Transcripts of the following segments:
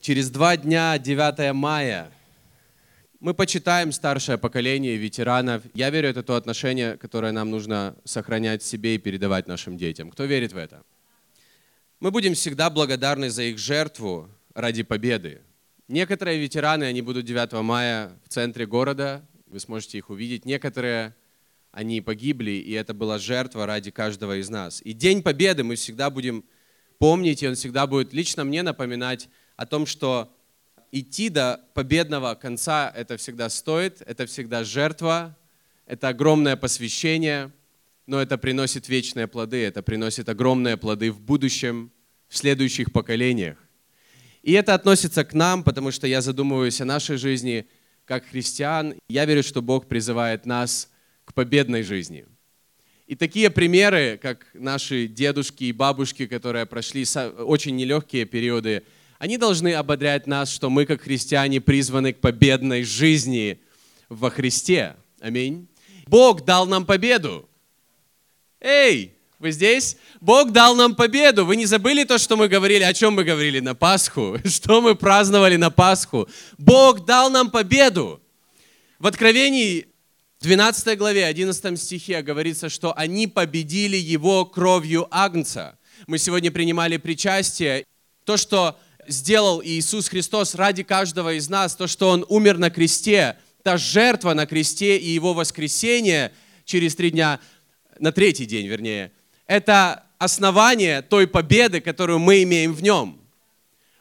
Через два дня, 9 мая, мы почитаем старшее поколение ветеранов. Я верю, это то отношение, которое нам нужно сохранять в себе и передавать нашим детям. Кто верит в это? Мы будем всегда благодарны за их жертву ради победы. Некоторые ветераны, они будут 9 мая в центре города, вы сможете их увидеть. Некоторые, они погибли, и это была жертва ради каждого из нас. И День Победы мы всегда будем помнить, и он всегда будет лично мне напоминать о том, что идти до победного конца это всегда стоит, это всегда жертва, это огромное посвящение, но это приносит вечные плоды, это приносит огромные плоды в будущем, в следующих поколениях. И это относится к нам, потому что я задумываюсь о нашей жизни как христиан. Я верю, что Бог призывает нас к победной жизни. И такие примеры, как наши дедушки и бабушки, которые прошли очень нелегкие периоды они должны ободрять нас, что мы, как христиане, призваны к победной жизни во Христе. Аминь. Бог дал нам победу. Эй, вы здесь? Бог дал нам победу. Вы не забыли то, что мы говорили? О чем мы говорили на Пасху? Что мы праздновали на Пасху? Бог дал нам победу. В Откровении 12 главе, 11 стихе говорится, что они победили его кровью Агнца. Мы сегодня принимали причастие. То, что сделал Иисус Христос ради каждого из нас, то, что Он умер на кресте, та жертва на кресте и Его воскресение через три дня, на третий день, вернее, это основание той победы, которую мы имеем в Нем.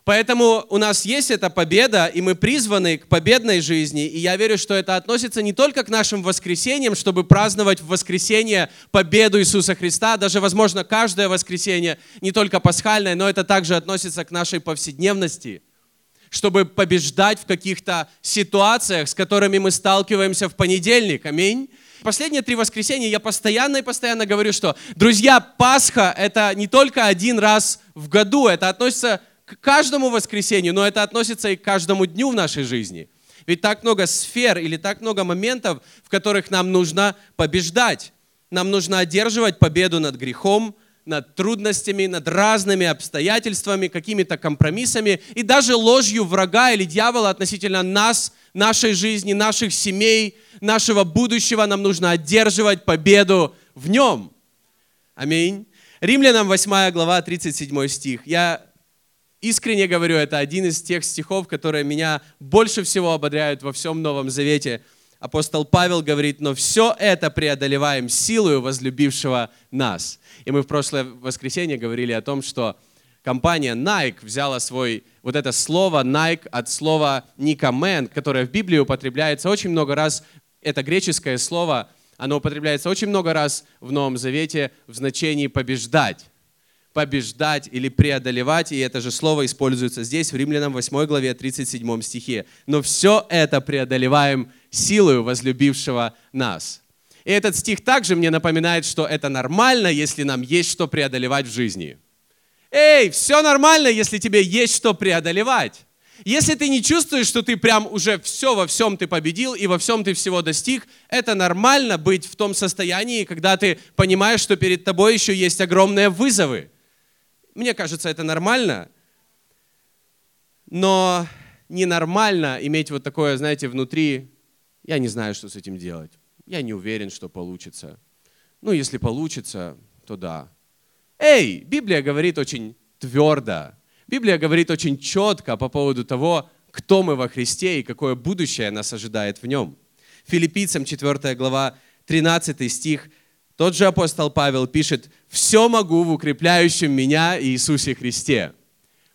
Поэтому у нас есть эта победа, и мы призваны к победной жизни. И я верю, что это относится не только к нашим воскресениям, чтобы праздновать в воскресенье победу Иисуса Христа, даже, возможно, каждое воскресенье, не только пасхальное, но это также относится к нашей повседневности, чтобы побеждать в каких-то ситуациях, с которыми мы сталкиваемся в понедельник. Аминь. Последние три воскресенья я постоянно и постоянно говорю, что, друзья, Пасха — это не только один раз в году, это относится к каждому воскресенью, но это относится и к каждому дню в нашей жизни. Ведь так много сфер или так много моментов, в которых нам нужно побеждать. Нам нужно одерживать победу над грехом, над трудностями, над разными обстоятельствами, какими-то компромиссами и даже ложью врага или дьявола относительно нас, нашей жизни, наших семей, нашего будущего. Нам нужно одерживать победу в нем. Аминь. Римлянам 8 глава, 37 стих. Я Искренне говорю, это один из тех стихов, которые меня больше всего ободряют во всем Новом Завете. Апостол Павел говорит, но все это преодолеваем силою возлюбившего нас. И мы в прошлое воскресенье говорили о том, что компания Nike взяла свой, вот это слово Nike от слова Никомен, которое в Библии употребляется очень много раз. Это греческое слово, оно употребляется очень много раз в Новом Завете в значении побеждать побеждать или преодолевать, и это же слово используется здесь, в Римлянам 8 главе 37 стихе. Но все это преодолеваем силою возлюбившего нас. И этот стих также мне напоминает, что это нормально, если нам есть что преодолевать в жизни. Эй, все нормально, если тебе есть что преодолевать. Если ты не чувствуешь, что ты прям уже все во всем ты победил и во всем ты всего достиг, это нормально быть в том состоянии, когда ты понимаешь, что перед тобой еще есть огромные вызовы. Мне кажется, это нормально. Но ненормально иметь вот такое, знаете, внутри, я не знаю, что с этим делать. Я не уверен, что получится. Ну, если получится, то да. Эй, Библия говорит очень твердо. Библия говорит очень четко по поводу того, кто мы во Христе и какое будущее нас ожидает в нем. Филиппийцам 4 глава 13 стих тот же апостол Павел пишет, «Все могу в укрепляющем меня Иисусе Христе».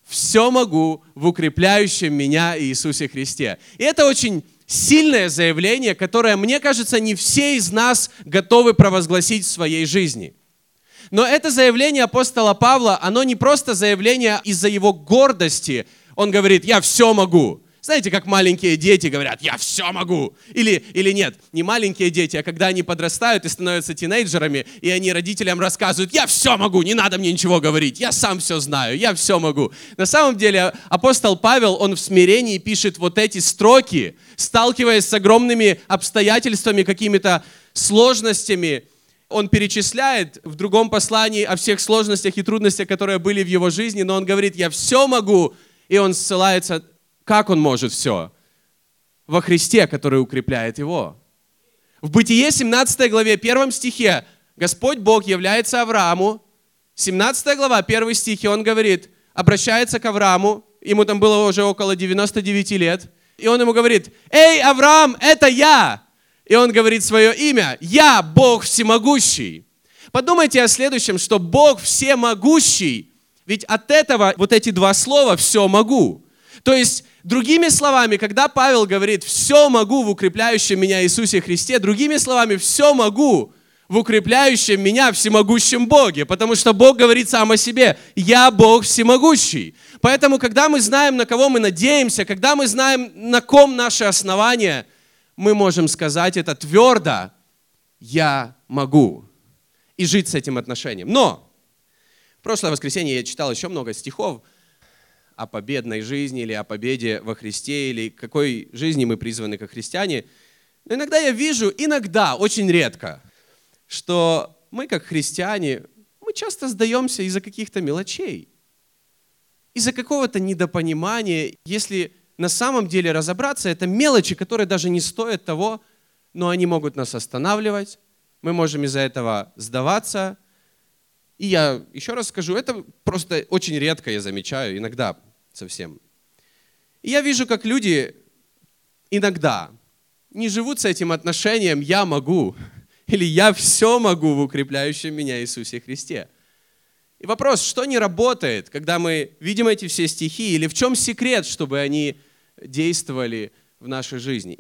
«Все могу в укрепляющем меня Иисусе Христе». И это очень сильное заявление, которое, мне кажется, не все из нас готовы провозгласить в своей жизни. Но это заявление апостола Павла, оно не просто заявление из-за его гордости. Он говорит, я все могу. Знаете, как маленькие дети говорят, я все могу. Или, или нет, не маленькие дети, а когда они подрастают и становятся тинейджерами, и они родителям рассказывают, я все могу, не надо мне ничего говорить, я сам все знаю, я все могу. На самом деле апостол Павел, он в смирении пишет вот эти строки, сталкиваясь с огромными обстоятельствами, какими-то сложностями, он перечисляет в другом послании о всех сложностях и трудностях, которые были в его жизни, но он говорит, я все могу И он ссылается, как он может все? Во Христе, который укрепляет его. В Бытие 17 главе, первом стихе, Господь Бог является Аврааму. 17 глава, первый стих, и он говорит, обращается к Аврааму, ему там было уже около 99 лет, и он ему говорит, «Эй, Авраам, это я!» И он говорит свое имя, «Я Бог всемогущий». Подумайте о следующем, что Бог всемогущий, ведь от этого вот эти два слова «все могу». То есть, другими словами, когда Павел говорит «все могу в укрепляющем меня Иисусе Христе», другими словами «все могу» в укрепляющем меня всемогущем Боге, потому что Бог говорит сам о себе, я Бог всемогущий. Поэтому, когда мы знаем, на кого мы надеемся, когда мы знаем, на ком наше основание, мы можем сказать это твердо, я могу, и жить с этим отношением. Но в прошлое воскресенье я читал еще много стихов о победной жизни или о победе во Христе, или какой жизни мы призваны как христиане. Но иногда я вижу, иногда, очень редко – что мы, как христиане, мы часто сдаемся из-за каких-то мелочей, из-за какого-то недопонимания. Если на самом деле разобраться, это мелочи, которые даже не стоят того, но они могут нас останавливать, мы можем из-за этого сдаваться. И я еще раз скажу, это просто очень редко я замечаю, иногда совсем. И я вижу, как люди иногда не живут с этим отношением «я могу», или я все могу в укрепляющем меня Иисусе Христе. И вопрос, что не работает, когда мы видим эти все стихи, или в чем секрет, чтобы они действовали в нашей жизни?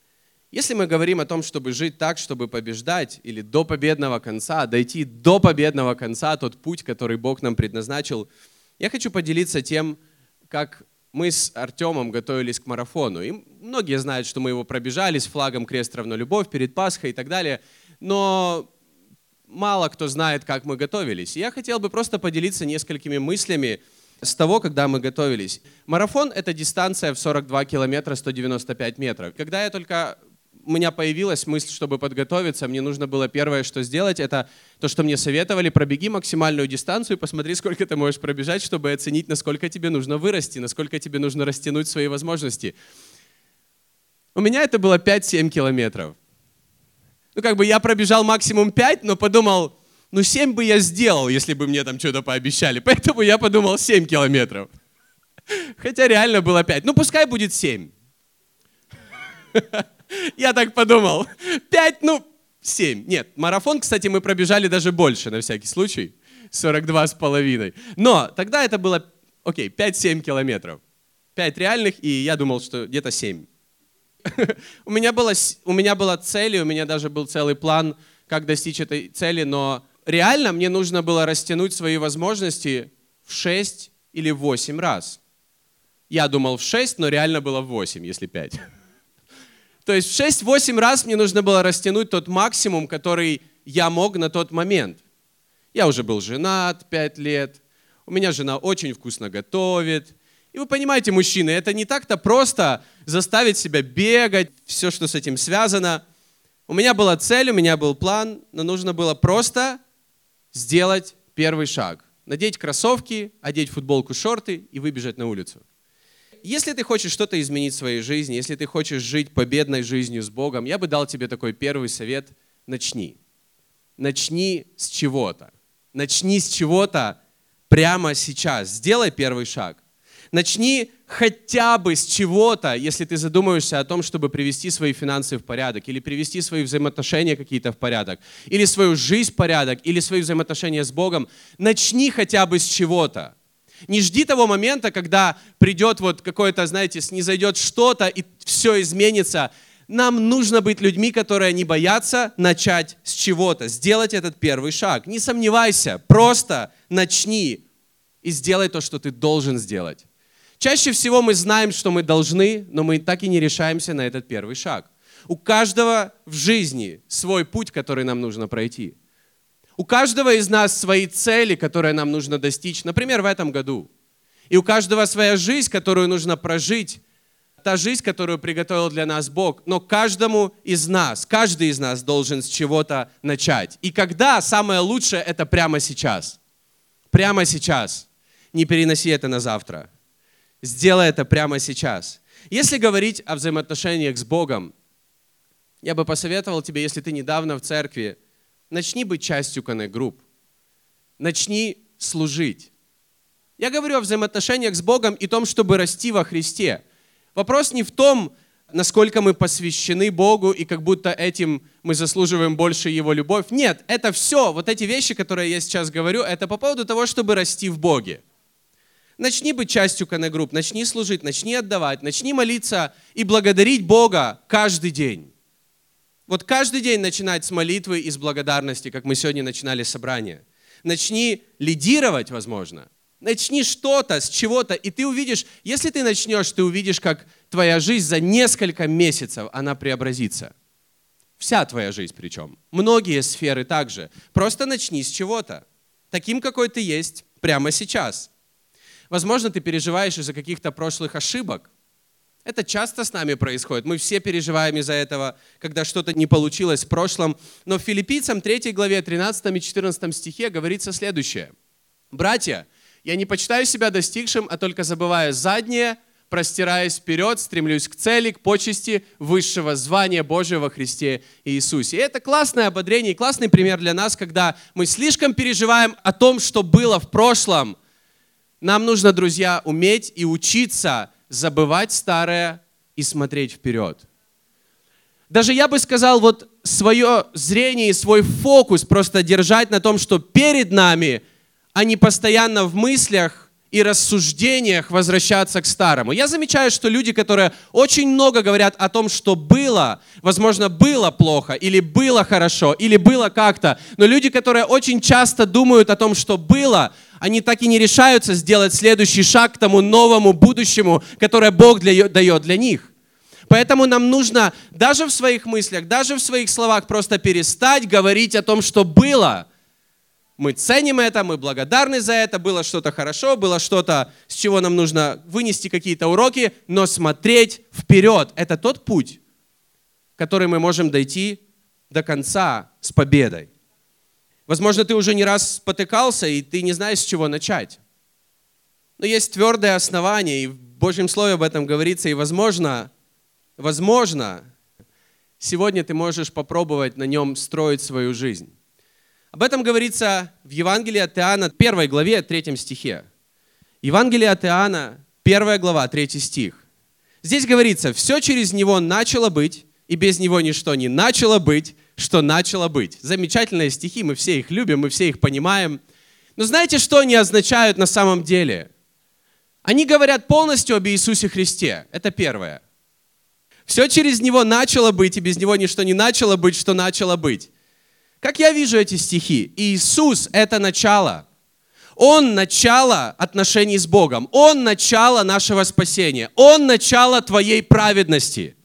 Если мы говорим о том, чтобы жить так, чтобы побеждать, или до победного конца, дойти до победного конца, тот путь, который Бог нам предназначил, я хочу поделиться тем, как мы с Артемом готовились к марафону. И многие знают, что мы его пробежали с флагом «Крест равно любовь» перед Пасхой и так далее – но мало кто знает, как мы готовились. я хотел бы просто поделиться несколькими мыслями с того, когда мы готовились. Марафон — это дистанция в 42 километра 195 метров. Когда я только у меня появилась мысль, чтобы подготовиться, мне нужно было первое, что сделать, это то, что мне советовали, пробеги максимальную дистанцию посмотри, сколько ты можешь пробежать, чтобы оценить, насколько тебе нужно вырасти, насколько тебе нужно растянуть свои возможности. У меня это было 5-7 километров ну, как бы я пробежал максимум 5, но подумал, ну, 7 бы я сделал, если бы мне там что-то пообещали. Поэтому я подумал 7 километров. Хотя реально было 5. Ну, пускай будет 7. Я так подумал. 5, ну, 7. Нет, марафон, кстати, мы пробежали даже больше, на всякий случай. 42 с половиной. Но тогда это было, окей, 5-7 километров. 5 реальных, и я думал, что где-то 7 у, меня было, у меня была цель, и у меня даже был целый план, как достичь этой цели, но реально мне нужно было растянуть свои возможности в 6 или в 8 раз. Я думал в 6, но реально было в 8, если 5. То есть в 6-8 раз мне нужно было растянуть тот максимум, который я мог на тот момент. Я уже был женат 5 лет, у меня жена очень вкусно готовит, и вы понимаете, мужчины, это не так-то просто заставить себя бегать, все, что с этим связано. У меня была цель, у меня был план, но нужно было просто сделать первый шаг. Надеть кроссовки, одеть футболку, шорты и выбежать на улицу. Если ты хочешь что-то изменить в своей жизни, если ты хочешь жить победной жизнью с Богом, я бы дал тебе такой первый совет – начни. Начни с чего-то. Начни с чего-то прямо сейчас. Сделай первый шаг. Начни хотя бы с чего-то, если ты задумываешься о том, чтобы привести свои финансы в порядок, или привести свои взаимоотношения какие-то в порядок, или свою жизнь в порядок, или свои взаимоотношения с Богом. Начни хотя бы с чего-то. Не жди того момента, когда придет вот какое-то, знаете, снизойдет что-то, и все изменится. Нам нужно быть людьми, которые не боятся начать с чего-то, сделать этот первый шаг. Не сомневайся, просто начни и сделай то, что ты должен сделать. Чаще всего мы знаем, что мы должны, но мы так и не решаемся на этот первый шаг. У каждого в жизни свой путь, который нам нужно пройти. У каждого из нас свои цели, которые нам нужно достичь, например, в этом году. И у каждого своя жизнь, которую нужно прожить, та жизнь, которую приготовил для нас Бог. Но каждому из нас, каждый из нас должен с чего-то начать. И когда самое лучшее, это прямо сейчас. Прямо сейчас. Не переноси это на завтра Сделай это прямо сейчас. Если говорить о взаимоотношениях с Богом, я бы посоветовал тебе, если ты недавно в церкви, начни быть частью коннект-групп. Начни служить. Я говорю о взаимоотношениях с Богом и том, чтобы расти во Христе. Вопрос не в том, насколько мы посвящены Богу и как будто этим мы заслуживаем больше Его любовь. Нет, это все, вот эти вещи, которые я сейчас говорю, это по поводу того, чтобы расти в Боге. Начни быть частью коннект начни служить, начни отдавать, начни молиться и благодарить Бога каждый день. Вот каждый день начинать с молитвы и с благодарности, как мы сегодня начинали собрание. Начни лидировать, возможно. Начни что-то с чего-то, и ты увидишь, если ты начнешь, ты увидишь, как твоя жизнь за несколько месяцев, она преобразится. Вся твоя жизнь причем. Многие сферы также. Просто начни с чего-то. Таким, какой ты есть прямо сейчас. Возможно, ты переживаешь из-за каких-то прошлых ошибок. Это часто с нами происходит. Мы все переживаем из-за этого, когда что-то не получилось в прошлом. Но в Филиппийцам 3 главе 13 и 14 стихе говорится следующее. «Братья, я не почитаю себя достигшим, а только забывая заднее, простираясь вперед, стремлюсь к цели, к почести высшего звания Божьего во Христе Иисусе. И это классное ободрение и классный пример для нас, когда мы слишком переживаем о том, что было в прошлом. Нам нужно, друзья, уметь и учиться забывать старое и смотреть вперед. Даже я бы сказал, вот свое зрение и свой фокус просто держать на том, что перед нами – а не постоянно в мыслях и рассуждениях возвращаться к старому. Я замечаю, что люди, которые очень много говорят о том, что было, возможно, было плохо, или было хорошо, или было как-то, но люди, которые очень часто думают о том, что было, они так и не решаются сделать следующий шаг к тому новому будущему, которое Бог для, дает для них. Поэтому нам нужно даже в своих мыслях, даже в своих словах просто перестать говорить о том, что было – мы ценим это, мы благодарны за это, было что-то хорошо, было что-то, с чего нам нужно вынести какие-то уроки, но смотреть вперед – это тот путь, который мы можем дойти до конца с победой. Возможно, ты уже не раз спотыкался, и ты не знаешь, с чего начать. Но есть твердое основание, и в Божьем Слове об этом говорится, и возможно, возможно, сегодня ты можешь попробовать на нем строить свою жизнь. Об этом говорится в Евангелии от Иоанна, 1 главе, 3 стихе. Евангелие от Иоанна, 1 глава, 3 стих. Здесь говорится, все через него начало быть, и без него ничто не начало быть, что начало быть. Замечательные стихи, мы все их любим, мы все их понимаем. Но знаете, что они означают на самом деле? Они говорят полностью об Иисусе Христе. Это первое. Все через Него начало быть, и без Него ничто не начало быть, что начало быть. Как я вижу эти стихи? Иисус – это начало. Он начало отношений с Богом. Он начало нашего спасения. Он начало твоей праведности.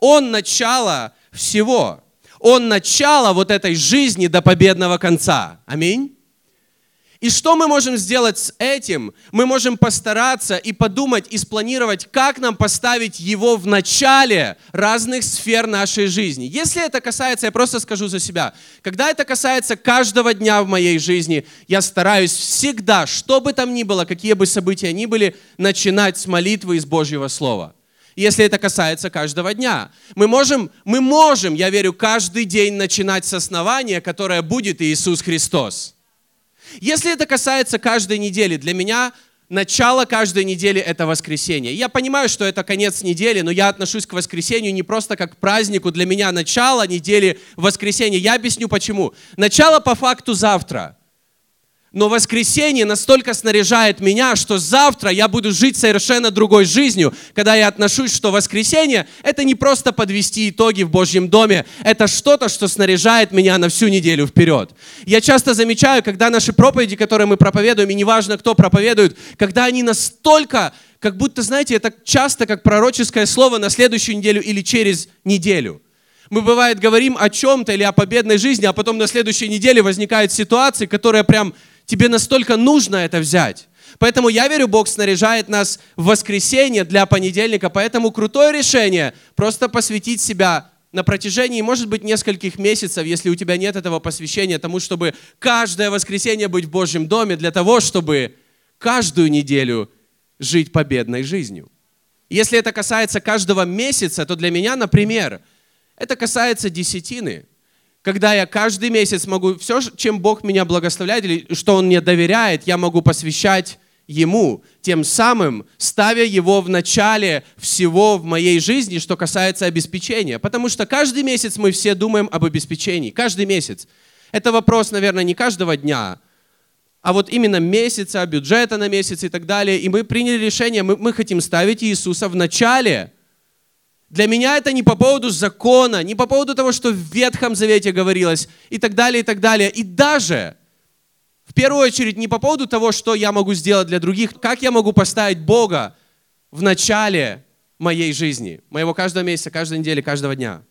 Он начало всего. Он начало вот этой жизни до победного конца. Аминь. И что мы можем сделать с этим? Мы можем постараться и подумать, и спланировать, как нам поставить его в начале разных сфер нашей жизни. Если это касается, я просто скажу за себя, когда это касается каждого дня в моей жизни, я стараюсь всегда, что бы там ни было, какие бы события ни были, начинать с молитвы из Божьего Слова если это касается каждого дня. Мы можем, мы можем, я верю, каждый день начинать с основания, которое будет Иисус Христос. Если это касается каждой недели, для меня начало каждой недели – это воскресенье. Я понимаю, что это конец недели, но я отношусь к воскресенью не просто как к празднику. Для меня начало недели – воскресенье. Я объясню почему. Начало по факту завтра – но воскресенье настолько снаряжает меня, что завтра я буду жить совершенно другой жизнью, когда я отношусь, что воскресенье – это не просто подвести итоги в Божьем доме, это что-то, что снаряжает меня на всю неделю вперед. Я часто замечаю, когда наши проповеди, которые мы проповедуем, и неважно, кто проповедует, когда они настолько, как будто, знаете, это часто как пророческое слово на следующую неделю или через неделю – мы, бывает, говорим о чем-то или о победной жизни, а потом на следующей неделе возникают ситуации, которые прям Тебе настолько нужно это взять. Поэтому я верю, Бог снаряжает нас в воскресенье для понедельника. Поэтому крутое решение просто посвятить себя на протяжении, может быть, нескольких месяцев, если у тебя нет этого посвящения, тому, чтобы каждое воскресенье быть в Божьем доме, для того, чтобы каждую неделю жить победной жизнью. Если это касается каждого месяца, то для меня, например, это касается десятины. Когда я каждый месяц могу, все, чем Бог меня благословляет, или что Он мне доверяет, я могу посвящать Ему, тем самым ставя Его в начале всего в моей жизни, что касается обеспечения. Потому что каждый месяц мы все думаем об обеспечении. Каждый месяц. Это вопрос, наверное, не каждого дня, а вот именно месяца, бюджета на месяц и так далее. И мы приняли решение, мы, мы хотим ставить Иисуса в начале. Для меня это не по поводу закона, не по поводу того, что в Ветхом Завете говорилось и так далее, и так далее. И даже в первую очередь не по поводу того, что я могу сделать для других, как я могу поставить Бога в начале моей жизни, моего каждого месяца, каждой недели, каждого дня.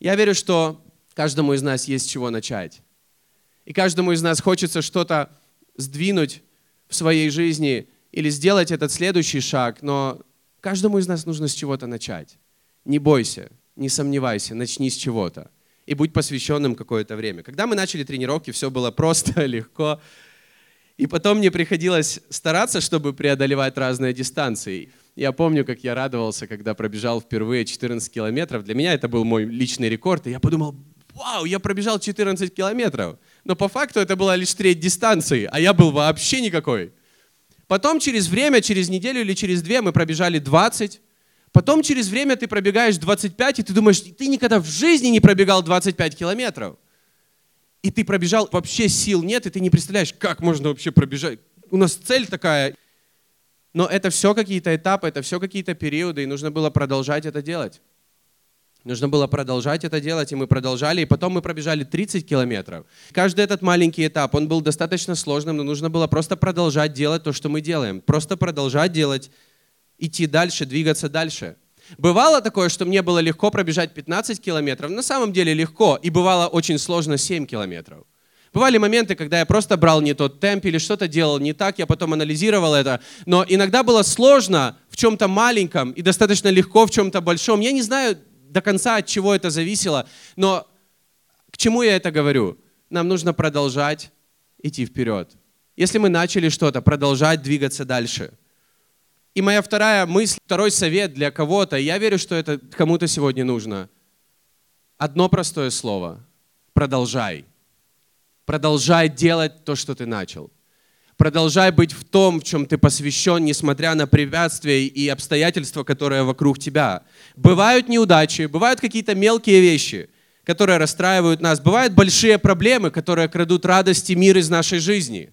Я верю, что каждому из нас есть с чего начать. И каждому из нас хочется что-то сдвинуть в своей жизни или сделать этот следующий шаг, но каждому из нас нужно с чего-то начать. Не бойся, не сомневайся, начни с чего-то и будь посвященным какое-то время. Когда мы начали тренировки, все было просто, легко. И потом мне приходилось стараться, чтобы преодолевать разные дистанции. Я помню, как я радовался, когда пробежал впервые 14 километров. Для меня это был мой личный рекорд. И я подумал, вау, я пробежал 14 километров. Но по факту это была лишь треть дистанции, а я был вообще никакой. Потом через время, через неделю или через две мы пробежали 20. Потом через время ты пробегаешь 25, и ты думаешь, ты никогда в жизни не пробегал 25 километров. И ты пробежал, вообще сил нет, и ты не представляешь, как можно вообще пробежать. У нас цель такая. Но это все какие-то этапы, это все какие-то периоды, и нужно было продолжать это делать. Нужно было продолжать это делать, и мы продолжали, и потом мы пробежали 30 километров. Каждый этот маленький этап, он был достаточно сложным, но нужно было просто продолжать делать то, что мы делаем. Просто продолжать делать, идти дальше, двигаться дальше. Бывало такое, что мне было легко пробежать 15 километров, на самом деле легко, и бывало очень сложно 7 километров. Бывали моменты, когда я просто брал не тот темп или что-то делал не так, я потом анализировал это. Но иногда было сложно в чем-то маленьком и достаточно легко в чем-то большом. Я не знаю, до конца, от чего это зависело. Но к чему я это говорю? Нам нужно продолжать идти вперед. Если мы начали что-то, продолжать двигаться дальше. И моя вторая мысль, второй совет для кого-то, я верю, что это кому-то сегодня нужно. Одно простое слово. Продолжай. Продолжай делать то, что ты начал. Продолжай быть в том, в чем ты посвящен, несмотря на препятствия и обстоятельства, которые вокруг тебя. Бывают неудачи, бывают какие-то мелкие вещи, которые расстраивают нас. Бывают большие проблемы, которые крадут радость и мир из нашей жизни.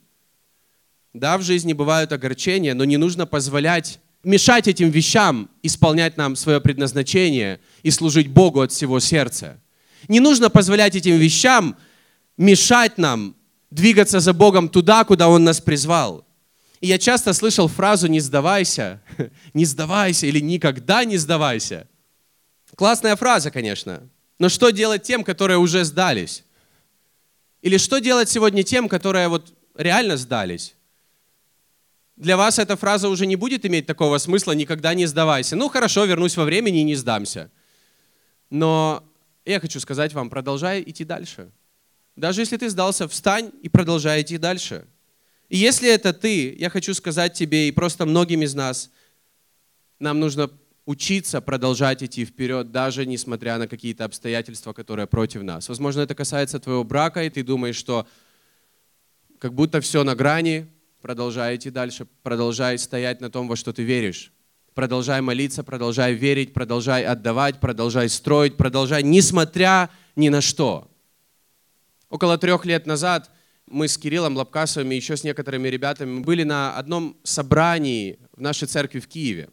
Да, в жизни бывают огорчения, но не нужно позволять мешать этим вещам исполнять нам свое предназначение и служить Богу от всего сердца. Не нужно позволять этим вещам мешать нам двигаться за Богом туда, куда Он нас призвал. И я часто слышал фразу «не сдавайся», «не сдавайся» или «никогда не сдавайся». Классная фраза, конечно. Но что делать тем, которые уже сдались? Или что делать сегодня тем, которые вот реально сдались? Для вас эта фраза уже не будет иметь такого смысла «никогда не сдавайся». Ну хорошо, вернусь во времени и не сдамся. Но я хочу сказать вам, продолжай идти дальше. Даже если ты сдался, встань и продолжай идти дальше. И если это ты, я хочу сказать тебе и просто многим из нас, нам нужно учиться продолжать идти вперед, даже несмотря на какие-то обстоятельства, которые против нас. Возможно, это касается твоего брака, и ты думаешь, что как будто все на грани, продолжай идти дальше, продолжай стоять на том, во что ты веришь. Продолжай молиться, продолжай верить, продолжай отдавать, продолжай строить, продолжай, несмотря ни на что. Около трех лет назад мы с Кириллом Лапкасовым и еще с некоторыми ребятами были на одном собрании в нашей церкви в Киеве.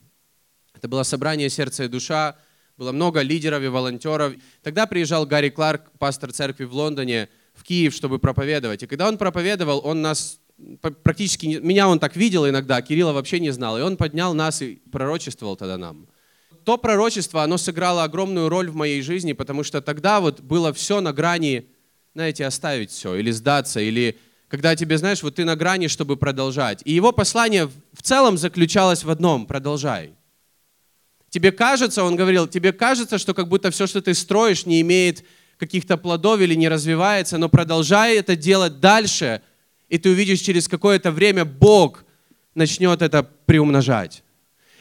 Это было собрание «Сердце и душа», было много лидеров и волонтеров. Тогда приезжал Гарри Кларк, пастор церкви в Лондоне, в Киев, чтобы проповедовать. И когда он проповедовал, он нас практически, меня он так видел иногда, Кирилла вообще не знал. И он поднял нас и пророчествовал тогда нам. То пророчество, оно сыграло огромную роль в моей жизни, потому что тогда вот было все на грани знаете, оставить все, или сдаться, или когда тебе, знаешь, вот ты на грани, чтобы продолжать. И его послание в целом заключалось в одном – продолжай. Тебе кажется, он говорил, тебе кажется, что как будто все, что ты строишь, не имеет каких-то плодов или не развивается, но продолжай это делать дальше, и ты увидишь через какое-то время Бог начнет это приумножать.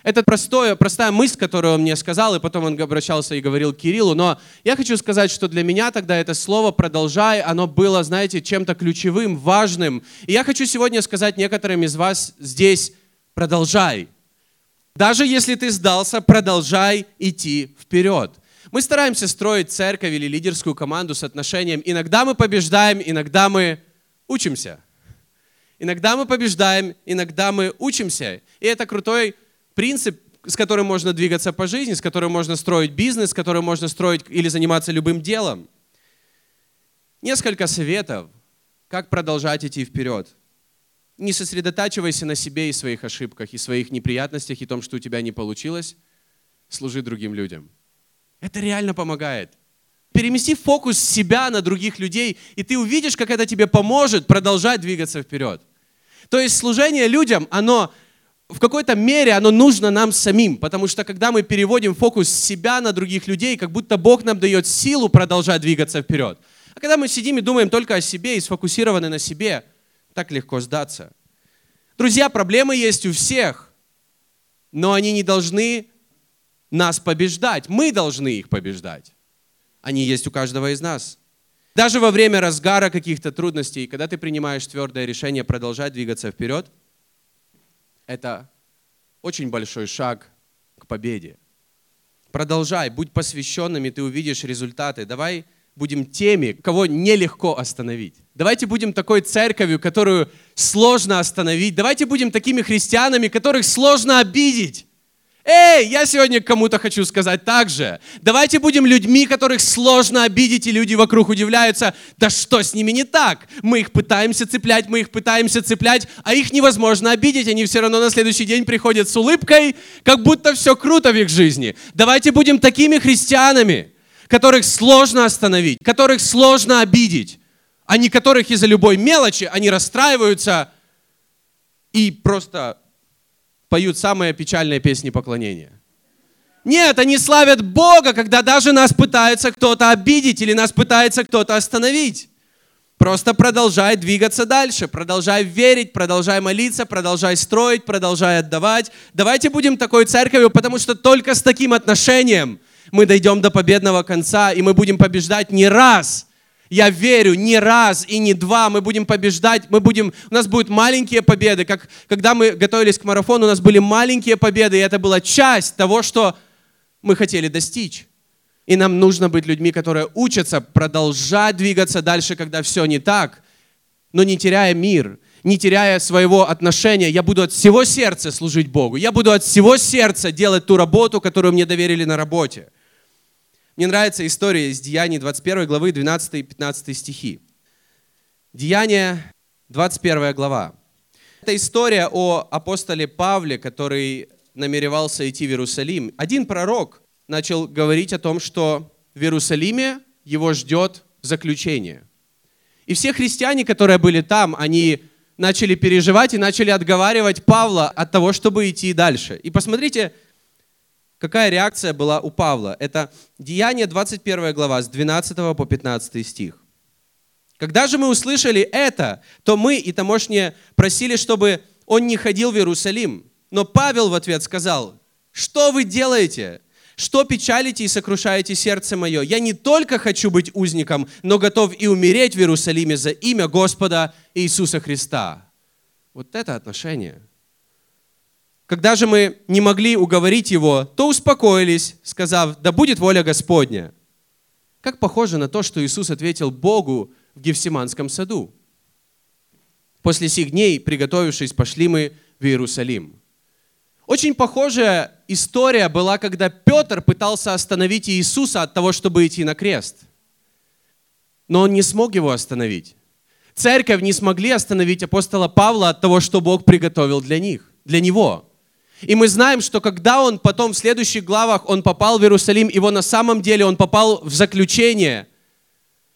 Это простое, простая мысль, которую он мне сказал, и потом он обращался и говорил к Кириллу. Но я хочу сказать, что для меня тогда это слово «продолжай», оно было, знаете, чем-то ключевым, важным. И я хочу сегодня сказать некоторым из вас здесь «продолжай». Даже если ты сдался, продолжай идти вперед. Мы стараемся строить церковь или лидерскую команду с отношением. Иногда мы побеждаем, иногда мы учимся. Иногда мы побеждаем, иногда мы учимся. И это крутой принцип, с которым можно двигаться по жизни, с которым можно строить бизнес, с которым можно строить или заниматься любым делом. Несколько советов, как продолжать идти вперед. Не сосредотачивайся на себе и своих ошибках, и своих неприятностях, и том, что у тебя не получилось. Служи другим людям. Это реально помогает. Перемести фокус себя на других людей, и ты увидишь, как это тебе поможет продолжать двигаться вперед. То есть служение людям, оно в какой-то мере оно нужно нам самим, потому что когда мы переводим фокус себя на других людей, как будто Бог нам дает силу продолжать двигаться вперед. А когда мы сидим и думаем только о себе и сфокусированы на себе, так легко сдаться. Друзья, проблемы есть у всех, но они не должны нас побеждать. Мы должны их побеждать. Они есть у каждого из нас. Даже во время разгара каких-то трудностей, когда ты принимаешь твердое решение продолжать двигаться вперед – это очень большой шаг к победе. Продолжай, будь посвященным, и ты увидишь результаты. Давай будем теми, кого нелегко остановить. Давайте будем такой церковью, которую сложно остановить. Давайте будем такими христианами, которых сложно обидеть. Эй, я сегодня кому-то хочу сказать так же. Давайте будем людьми, которых сложно обидеть, и люди вокруг удивляются, да что с ними не так? Мы их пытаемся цеплять, мы их пытаемся цеплять, а их невозможно обидеть, они все равно на следующий день приходят с улыбкой, как будто все круто в их жизни. Давайте будем такими христианами, которых сложно остановить, которых сложно обидеть, а не которых из-за любой мелочи они расстраиваются и просто поют самые печальные песни поклонения. Нет, они славят Бога, когда даже нас пытается кто-то обидеть или нас пытается кто-то остановить. Просто продолжай двигаться дальше, продолжай верить, продолжай молиться, продолжай строить, продолжай отдавать. Давайте будем такой церковью, потому что только с таким отношением мы дойдем до победного конца, и мы будем побеждать не раз, я верю, не раз и не два мы будем побеждать, мы будем, у нас будут маленькие победы, как когда мы готовились к марафону, у нас были маленькие победы, и это была часть того, что мы хотели достичь. И нам нужно быть людьми, которые учатся продолжать двигаться дальше, когда все не так, но не теряя мир, не теряя своего отношения. Я буду от всего сердца служить Богу. Я буду от всего сердца делать ту работу, которую мне доверили на работе. Мне нравится история из Деяний 21 главы 12 и 15 стихи. Деяния 21 глава. Это история о апостоле Павле, который намеревался идти в Иерусалим. Один пророк начал говорить о том, что в Иерусалиме его ждет заключение. И все христиане, которые были там, они начали переживать и начали отговаривать Павла от того, чтобы идти дальше. И посмотрите, какая реакция была у Павла. Это Деяние 21 глава с 12 по 15 стих. Когда же мы услышали это, то мы и тамошние просили, чтобы он не ходил в Иерусалим. Но Павел в ответ сказал, что вы делаете? Что печалите и сокрушаете сердце мое? Я не только хочу быть узником, но готов и умереть в Иерусалиме за имя Господа Иисуса Христа. Вот это отношение – когда же мы не могли уговорить его, то успокоились, сказав, да будет воля Господня. Как похоже на то, что Иисус ответил Богу в Гефсиманском саду. После сих дней, приготовившись, пошли мы в Иерусалим. Очень похожая история была, когда Петр пытался остановить Иисуса от того, чтобы идти на крест. Но он не смог его остановить. Церковь не смогли остановить апостола Павла от того, что Бог приготовил для них, для него. И мы знаем, что когда он потом в следующих главах, он попал в Иерусалим, его на самом деле он попал в заключение.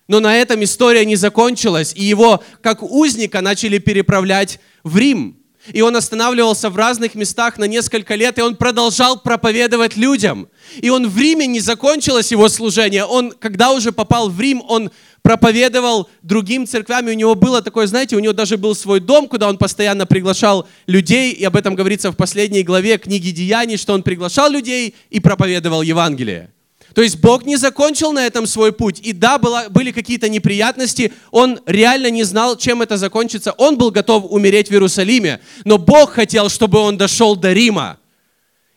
Но на этом история не закончилась, и его как узника начали переправлять в Рим. И он останавливался в разных местах на несколько лет, и он продолжал проповедовать людям. И он в Риме не закончилось его служение. Он, когда уже попал в Рим, он проповедовал другим церквям, и у него было такое, знаете, у него даже был свой дом, куда он постоянно приглашал людей, и об этом говорится в последней главе книги Деяний, что он приглашал людей и проповедовал Евангелие. То есть Бог не закончил на этом свой путь. И да, было, были какие-то неприятности, он реально не знал, чем это закончится. Он был готов умереть в Иерусалиме, но Бог хотел, чтобы он дошел до Рима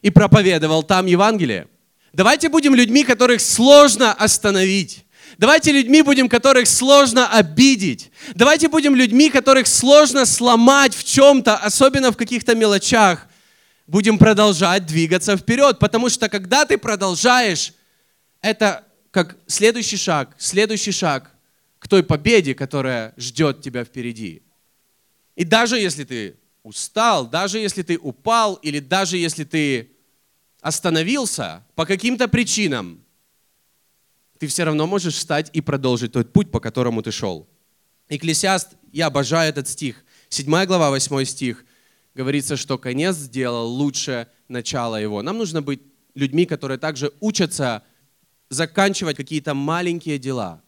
и проповедовал там Евангелие. Давайте будем людьми, которых сложно остановить. Давайте людьми будем, которых сложно обидеть. Давайте будем людьми, которых сложно сломать в чем-то, особенно в каких-то мелочах. Будем продолжать двигаться вперед, потому что когда ты продолжаешь, это как следующий шаг, следующий шаг к той победе, которая ждет тебя впереди. И даже если ты устал, даже если ты упал, или даже если ты остановился по каким-то причинам, ты все равно можешь встать и продолжить тот путь, по которому ты шел. Экклесиаст, я обожаю этот стих, 7 глава, 8 стих, говорится, что конец сделал лучше начала его. Нам нужно быть людьми, которые также учатся заканчивать какие-то маленькие дела.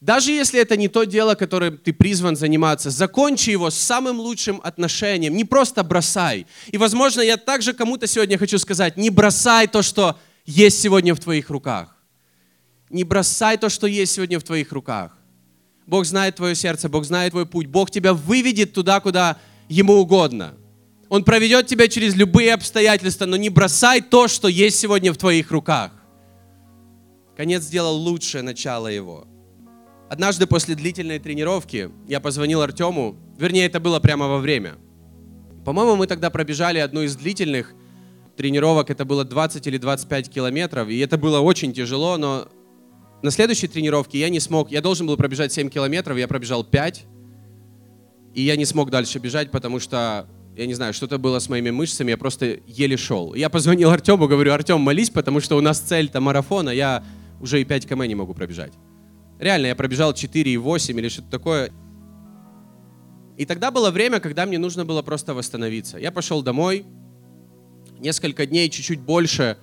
Даже если это не то дело, которым ты призван заниматься, закончи его с самым лучшим отношением. Не просто бросай. И, возможно, я также кому-то сегодня хочу сказать, не бросай то, что есть сегодня в твоих руках. Не бросай то, что есть сегодня в твоих руках. Бог знает твое сердце, Бог знает твой путь. Бог тебя выведет туда, куда Ему угодно. Он проведет тебя через любые обстоятельства, но не бросай то, что есть сегодня в твоих руках. Конец сделал лучшее начало его. Однажды после длительной тренировки я позвонил Артему, вернее, это было прямо во время. По-моему, мы тогда пробежали одну из длительных тренировок, это было 20 или 25 километров, и это было очень тяжело, но на следующей тренировке я не смог, я должен был пробежать 7 километров, я пробежал 5, и я не смог дальше бежать, потому что, я не знаю, что-то было с моими мышцами, я просто еле шел. Я позвонил Артему, говорю, Артем, молись, потому что у нас цель-то марафона, я уже и 5 км не могу пробежать. Реально, я пробежал 4,8 или что-то такое. И тогда было время, когда мне нужно было просто восстановиться. Я пошел домой, несколько дней, чуть-чуть больше,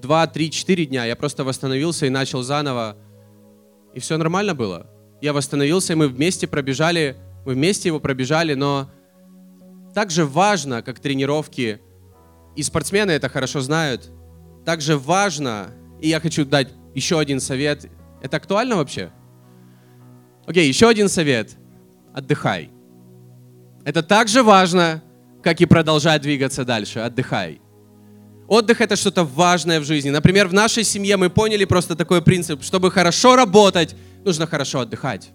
2, 3, 4 дня, я просто восстановился и начал заново и все нормально было. Я восстановился, и мы вместе пробежали, мы вместе его пробежали, но также важно, как тренировки, и спортсмены это хорошо знают, также важно, и я хочу дать еще один совет. Это актуально вообще? Окей, еще один совет. Отдыхай. Это так же важно, как и продолжать двигаться дальше. Отдыхай. Отдых это что-то важное в жизни. Например, в нашей семье мы поняли просто такой принцип, чтобы хорошо работать, нужно хорошо отдыхать.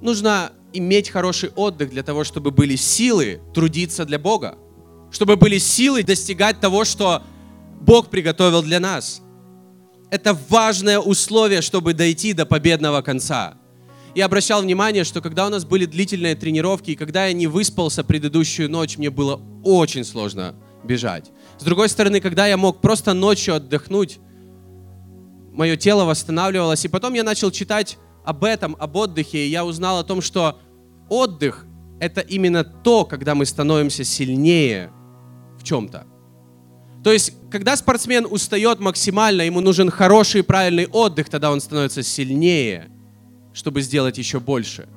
Нужно иметь хороший отдых для того, чтобы были силы трудиться для Бога, чтобы были силы достигать того, что Бог приготовил для нас. Это важное условие, чтобы дойти до победного конца. Я обращал внимание, что когда у нас были длительные тренировки, и когда я не выспался предыдущую ночь, мне было очень сложно бежать. С другой стороны, когда я мог просто ночью отдохнуть, мое тело восстанавливалось. И потом я начал читать об этом, об отдыхе, и я узнал о том, что отдых — это именно то, когда мы становимся сильнее в чем-то. То есть, когда спортсмен устает максимально, ему нужен хороший и правильный отдых, тогда он становится сильнее, чтобы сделать еще больше.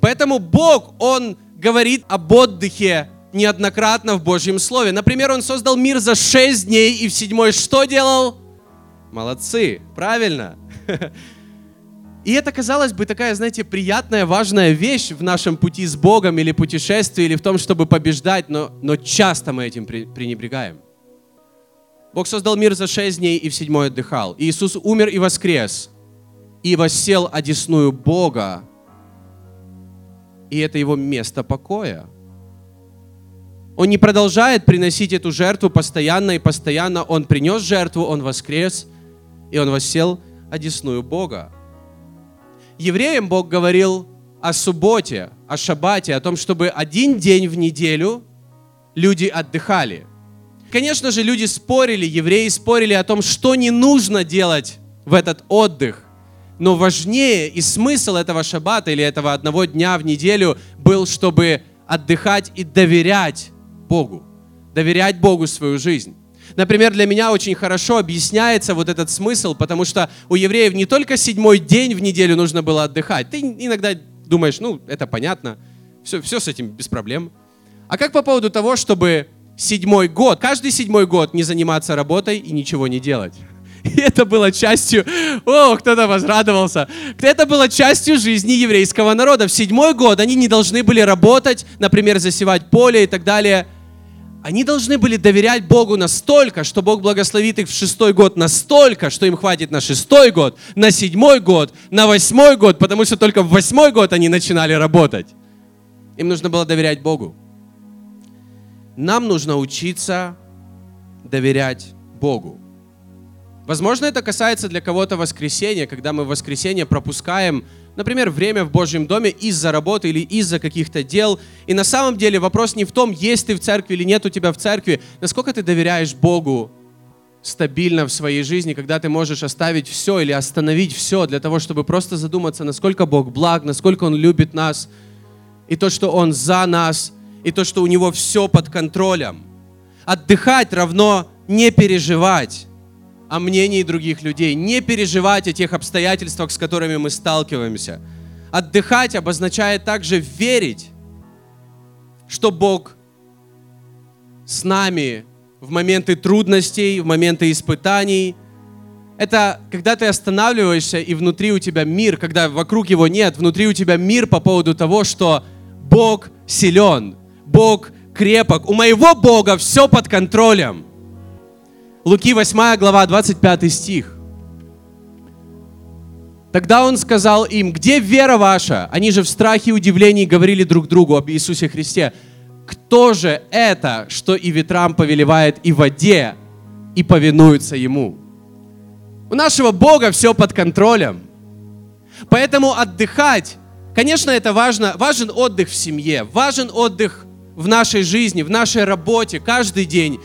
Поэтому Бог, Он говорит об отдыхе неоднократно в Божьем Слове. Например, Он создал мир за шесть дней и в седьмой что делал? Молодцы, правильно. И это, казалось бы, такая, знаете, приятная, важная вещь в нашем пути с Богом или путешествии, или в том, чтобы побеждать, но, но часто мы этим пренебрегаем. Бог создал мир за шесть дней и в седьмой отдыхал. Иисус умер и воскрес, и воссел одесную Бога. И это его место покоя. Он не продолжает приносить эту жертву постоянно и постоянно. Он принес жертву, он воскрес, и он воссел одесную Бога. Евреям Бог говорил о субботе, о шаббате, о том, чтобы один день в неделю люди отдыхали. Конечно же, люди спорили, евреи спорили о том, что не нужно делать в этот отдых. Но важнее и смысл этого шаббата или этого одного дня в неделю был, чтобы отдыхать и доверять Богу. Доверять Богу свою жизнь. Например, для меня очень хорошо объясняется вот этот смысл, потому что у евреев не только седьмой день в неделю нужно было отдыхать. Ты иногда думаешь, ну, это понятно, все, все с этим без проблем. А как по поводу того, чтобы седьмой год, каждый седьмой год не заниматься работой и ничего не делать? И это было частью, о, кто-то возрадовался, это было частью жизни еврейского народа. В седьмой год они не должны были работать, например, засевать поле и так далее. Они должны были доверять Богу настолько, что Бог благословит их в шестой год настолько, что им хватит на шестой год, на седьмой год, на восьмой год, потому что только в восьмой год они начинали работать. Им нужно было доверять Богу. Нам нужно учиться доверять Богу. Возможно, это касается для кого-то воскресенья, когда мы в воскресенье пропускаем например, время в Божьем доме из-за работы или из-за каких-то дел. И на самом деле вопрос не в том, есть ты в церкви или нет у тебя в церкви, насколько ты доверяешь Богу стабильно в своей жизни, когда ты можешь оставить все или остановить все для того, чтобы просто задуматься, насколько Бог благ, насколько Он любит нас, и то, что Он за нас, и то, что у Него все под контролем. Отдыхать равно не переживать о мнении других людей, не переживать о тех обстоятельствах, с которыми мы сталкиваемся. Отдыхать обозначает также верить, что Бог с нами в моменты трудностей, в моменты испытаний. Это когда ты останавливаешься, и внутри у тебя мир, когда вокруг его нет, внутри у тебя мир по поводу того, что Бог силен, Бог крепок. У моего Бога все под контролем. Луки 8 глава, 25 стих. Тогда он сказал им, где вера ваша? Они же в страхе и удивлении говорили друг другу об Иисусе Христе. Кто же это, что и ветрам повелевает, и воде, и повинуется Ему? У нашего Бога все под контролем. Поэтому отдыхать, конечно, это важно. Важен отдых в семье, важен отдых в нашей жизни, в нашей работе, каждый день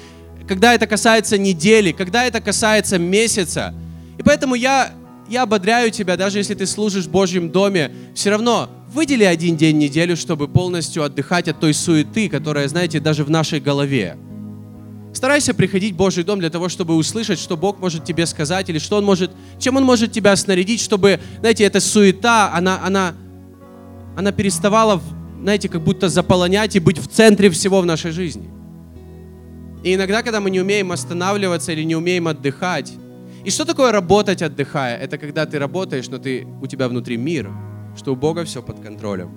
когда это касается недели, когда это касается месяца. И поэтому я, я ободряю тебя, даже если ты служишь в Божьем доме, все равно выдели один день в неделю, чтобы полностью отдыхать от той суеты, которая, знаете, даже в нашей голове. Старайся приходить в Божий дом для того, чтобы услышать, что Бог может тебе сказать, или что Он может, чем Он может тебя снарядить, чтобы, знаете, эта суета, она, она, она переставала, знаете, как будто заполонять и быть в центре всего в нашей жизни. И иногда, когда мы не умеем останавливаться или не умеем отдыхать, и что такое работать, отдыхая? Это когда ты работаешь, но ты, у тебя внутри мир, что у Бога все под контролем.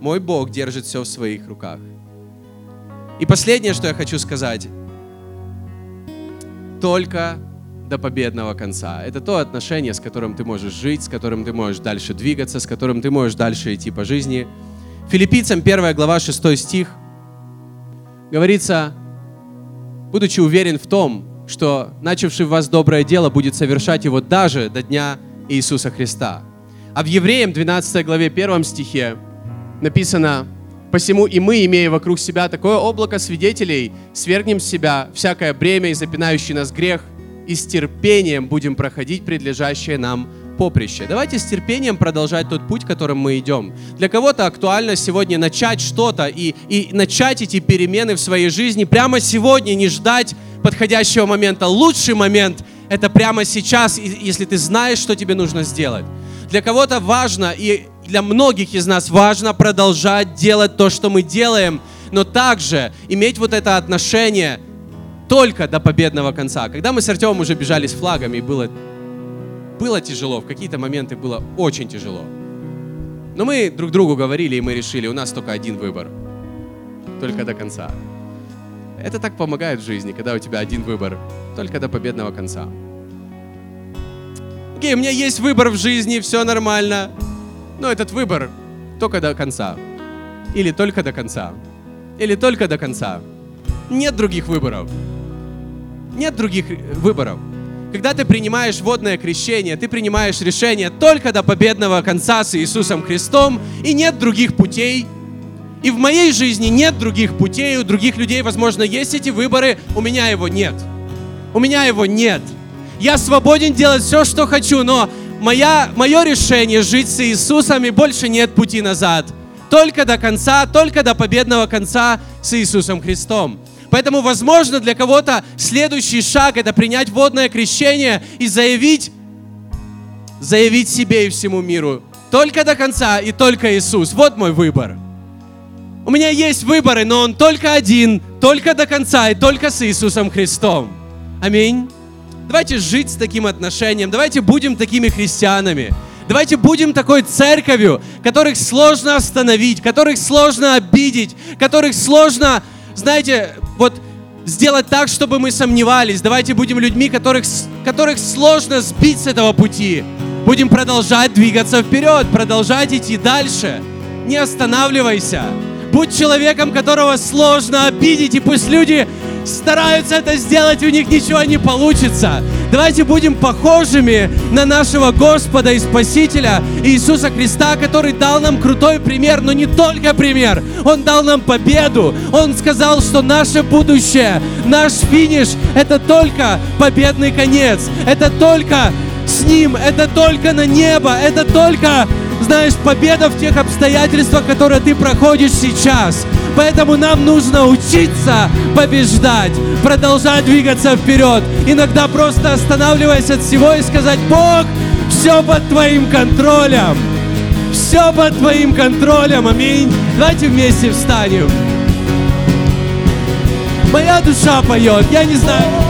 Мой Бог держит все в своих руках. И последнее, что я хочу сказать, только до победного конца. Это то отношение, с которым ты можешь жить, с которым ты можешь дальше двигаться, с которым ты можешь дальше идти по жизни. Филиппийцам 1 глава 6 стих говорится, будучи уверен в том, что начавший в вас доброе дело будет совершать его даже до дня Иисуса Христа. А в Евреям 12 главе 1 стихе написано, «Посему и мы, имея вокруг себя такое облако свидетелей, свергнем с себя всякое бремя и запинающий нас грех, и с терпением будем проходить предлежащее нам поприще. Давайте с терпением продолжать тот путь, которым мы идем. Для кого-то актуально сегодня начать что-то и, и начать эти перемены в своей жизни прямо сегодня, не ждать подходящего момента. Лучший момент — это прямо сейчас, если ты знаешь, что тебе нужно сделать. Для кого-то важно, и для многих из нас важно продолжать делать то, что мы делаем, но также иметь вот это отношение только до победного конца. Когда мы с Артемом уже бежали с флагами, было было тяжело, в какие-то моменты было очень тяжело. Но мы друг другу говорили, и мы решили, у нас только один выбор. Только до конца. Это так помогает в жизни, когда у тебя один выбор. Только до победного конца. Окей, у меня есть выбор в жизни, все нормально. Но этот выбор только до конца. Или только до конца. Или только до конца. Нет других выборов. Нет других выборов. Когда ты принимаешь водное крещение, ты принимаешь решение только до победного конца с Иисусом Христом, и нет других путей. И в моей жизни нет других путей, у других людей, возможно, есть эти выборы, у меня его нет. У меня его нет. Я свободен делать все, что хочу, но моя, мое решение жить с Иисусом, и больше нет пути назад. только до конца, только до победного конца с Иисусом Христом. Поэтому, возможно, для кого-то следующий шаг – это принять водное крещение и заявить, заявить себе и всему миру только до конца и только Иисус. Вот мой выбор. У меня есть выборы, но он только один, только до конца и только с Иисусом Христом. Аминь. Давайте жить с таким отношением, давайте будем такими христианами. Давайте будем такой церковью, которых сложно остановить, которых сложно обидеть, которых сложно, знаете, вот сделать так, чтобы мы сомневались. Давайте будем людьми, которых, которых сложно сбить с этого пути. Будем продолжать двигаться вперед, продолжать идти дальше. Не останавливайся. Будь человеком, которого сложно обидеть, и пусть люди стараются это сделать, у них ничего не получится. Давайте будем похожими на нашего Господа и Спасителя Иисуса Христа, который дал нам крутой пример, но не только пример. Он дал нам победу. Он сказал, что наше будущее, наш финиш – это только победный конец. Это только с Ним, это только на небо, это только знаешь, победа в тех обстоятельствах, которые ты проходишь сейчас. Поэтому нам нужно учиться побеждать, продолжать двигаться вперед. Иногда просто останавливаясь от всего и сказать, Бог, все под твоим контролем. Все под твоим контролем. Аминь. Давайте вместе встанем. Моя душа поет. Я не знаю.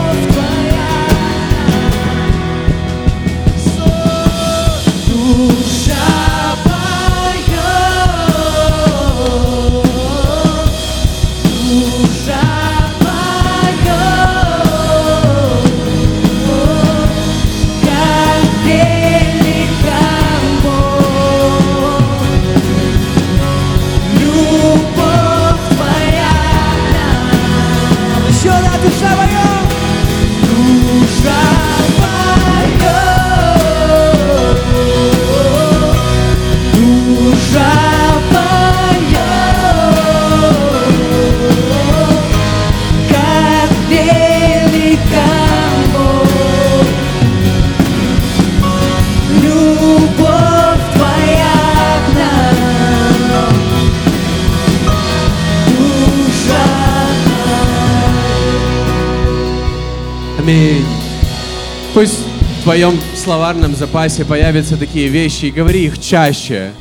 Аминь. Пусть в твоем словарном запасе появятся такие вещи, и говори их чаще.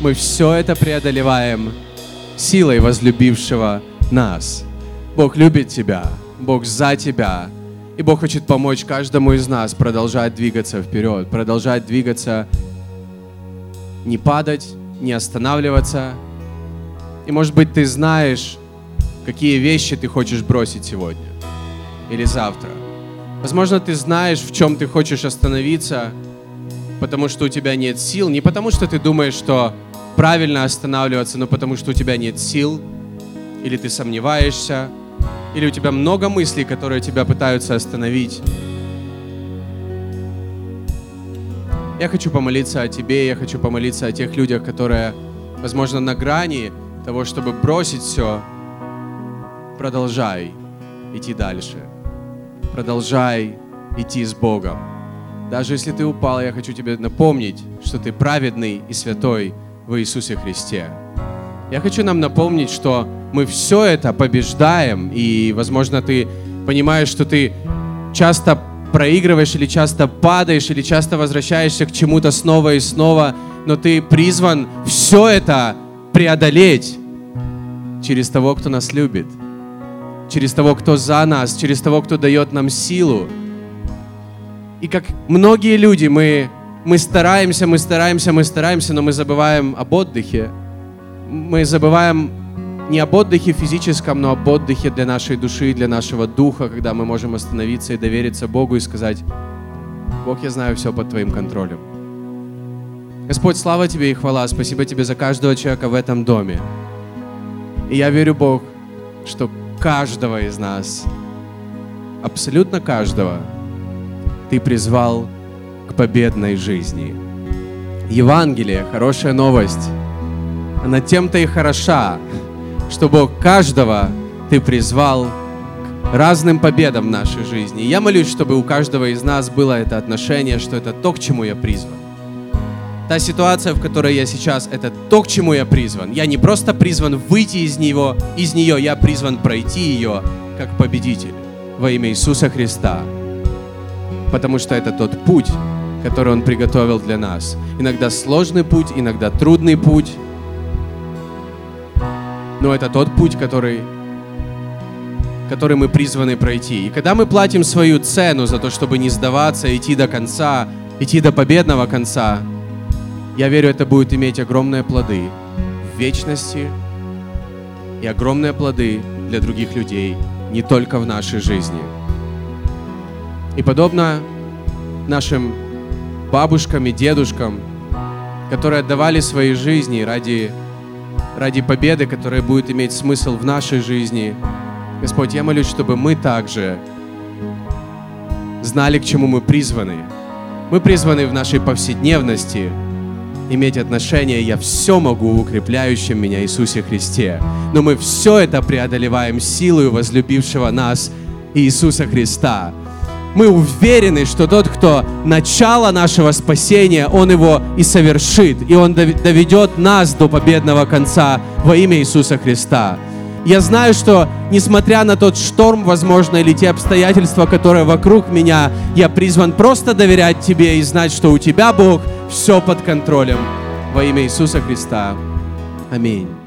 Мы все это преодолеваем силой возлюбившего нас. Бог любит тебя, Бог за тебя, и Бог хочет помочь каждому из нас продолжать двигаться вперед, продолжать двигаться, не падать, не останавливаться. И может быть ты знаешь, какие вещи ты хочешь бросить сегодня или завтра. Возможно, ты знаешь, в чем ты хочешь остановиться, потому что у тебя нет сил, не потому что ты думаешь, что правильно останавливаться, но потому что у тебя нет сил, или ты сомневаешься, или у тебя много мыслей, которые тебя пытаются остановить. Я хочу помолиться о тебе, я хочу помолиться о тех людях, которые, возможно, на грани того, чтобы бросить все. Продолжай идти дальше продолжай идти с Богом. Даже если ты упал, я хочу тебе напомнить, что ты праведный и святой в Иисусе Христе. Я хочу нам напомнить, что мы все это побеждаем, и, возможно, ты понимаешь, что ты часто проигрываешь или часто падаешь, или часто возвращаешься к чему-то снова и снова, но ты призван все это преодолеть через того, кто нас любит – через того, кто за нас, через того, кто дает нам силу. И как многие люди, мы, мы стараемся, мы стараемся, мы стараемся, но мы забываем об отдыхе. Мы забываем не об отдыхе физическом, но об отдыхе для нашей души, для нашего духа, когда мы можем остановиться и довериться Богу и сказать, Бог, я знаю все под Твоим контролем. Господь, слава Тебе и хвала, спасибо Тебе за каждого человека в этом доме. И я верю, Бог, что каждого из нас, абсолютно каждого, Ты призвал к победной жизни. Евангелие, хорошая новость, она тем-то и хороша, что Бог каждого Ты призвал к разным победам в нашей жизни. Я молюсь, чтобы у каждого из нас было это отношение, что это то, к чему я призван. Та ситуация, в которой я сейчас, это то, к чему я призван. Я не просто призван выйти из него, из нее, я призван пройти ее как победитель во имя Иисуса Христа. Потому что это тот путь, который Он приготовил для нас. Иногда сложный путь, иногда трудный путь. Но это тот путь, который, который мы призваны пройти. И когда мы платим свою цену за то, чтобы не сдаваться, идти до конца, идти до победного конца, я верю, это будет иметь огромные плоды в вечности и огромные плоды для других людей, не только в нашей жизни. И подобно нашим бабушкам и дедушкам, которые отдавали свои жизни ради, ради победы, которая будет иметь смысл в нашей жизни, Господь, я молюсь, чтобы мы также знали, к чему мы призваны. Мы призваны в нашей повседневности – иметь отношения, я все могу в укрепляющем меня Иисусе Христе. Но мы все это преодолеваем силою возлюбившего нас Иисуса Христа. Мы уверены, что тот, кто начало нашего спасения, Он его и совершит, и Он доведет нас до победного конца во имя Иисуса Христа. Я знаю, что несмотря на тот шторм, возможно, или те обстоятельства, которые вокруг меня, я призван просто доверять Тебе и знать, что у Тебя, Бог, все под контролем. Во имя Иисуса Христа. Аминь.